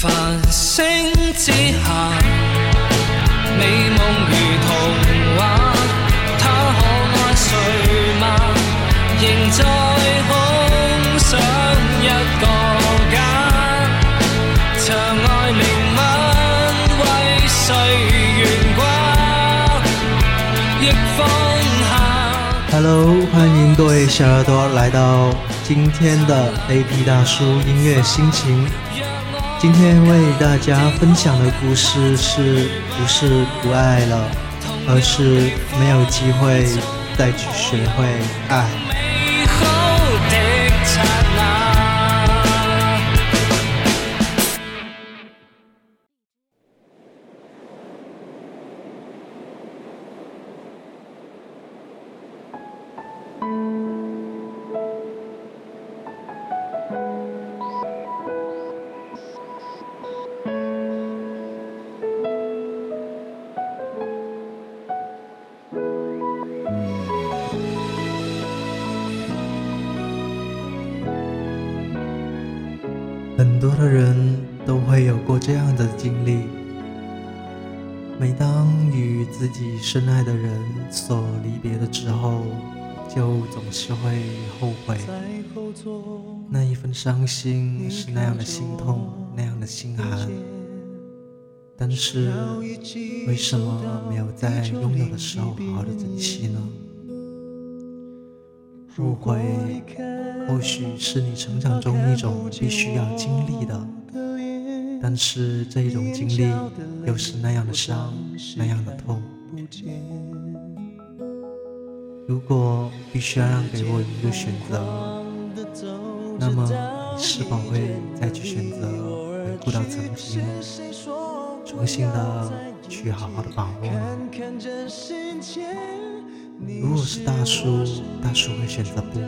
繁星之下，美梦如童话，他可爱睡吗？仍在空想一个家，长爱灵吻为谁悬挂，亦放下。Hello，欢迎各位小耳朵来到今天的 AP 大叔音乐心情。今天为大家分享的故事是不是不爱了，而是没有机会再去学会爱。很多的人都会有过这样的经历：每当与自己深爱的人所离别的之后，就总是会后悔。那一份伤心是那样的心痛，那样的心寒。但是，为什么没有在拥有的时候好好的珍惜呢？后悔，或许是你成长中一种必须要经历的，但是这一种经历又是那样的伤，那样的痛。如果必须要让给我一个选择，那么你是否会再去选择回顾到曾经，重新的去好好的把握呢？如果是大叔，大叔会选择不。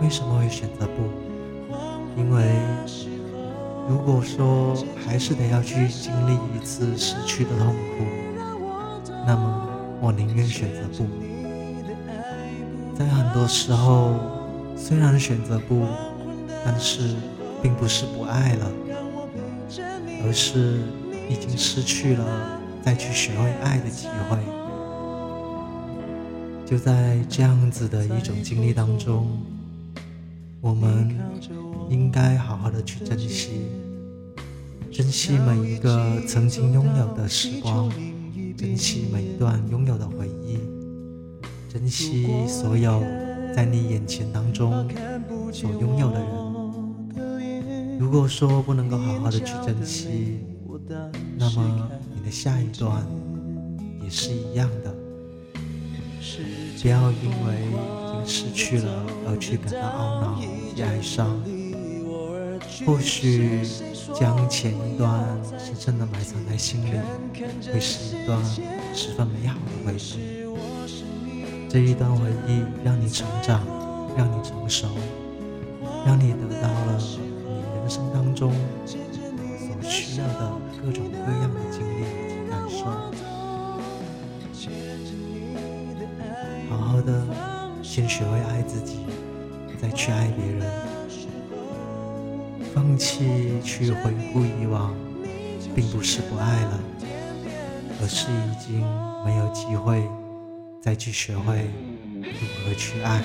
为什么会选择不？因为如果说还是得要去经历一次失去的痛苦，那么我宁愿选择不。在很多时候，虽然选择不，但是并不是不爱了，而是已经失去了再去学会爱的机会。就在这样子的一种经历当中，我们应该好好的去珍惜，珍惜每一个曾经拥有的时光，珍惜每一段拥有的回忆，珍惜所有在你眼前当中所拥有的人。如果说不能够好好的去珍惜，那么你的下一段也是一样的。不要因为已经失去了而去感到懊恼哀伤。或许将前一段深深的埋藏在心里，会是一段十分美好的回忆。这一段回忆让你成长，让你成熟，让你得到了你人生当中先学会爱自己，再去爱别人。放弃去回顾以往，并不是不爱了，而是已经没有机会再去学会如何去爱。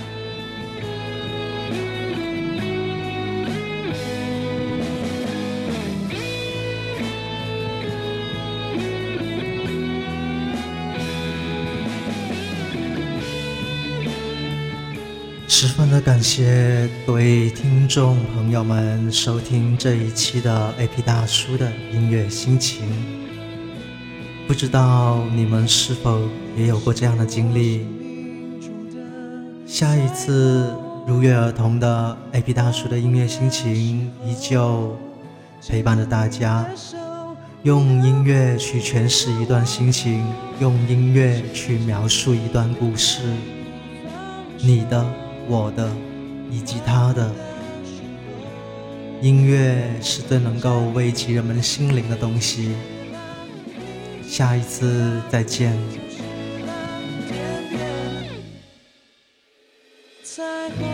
十分的感谢各位听众朋友们收听这一期的 AP 大叔的音乐心情。不知道你们是否也有过这样的经历？下一次如约而同的 AP 大叔的音乐心情依旧陪伴着大家，用音乐去诠释一段心情，用音乐去描述一段故事。你的。我的，以及他的。音乐是最能够慰藉人们心灵的东西。下一次再见。在。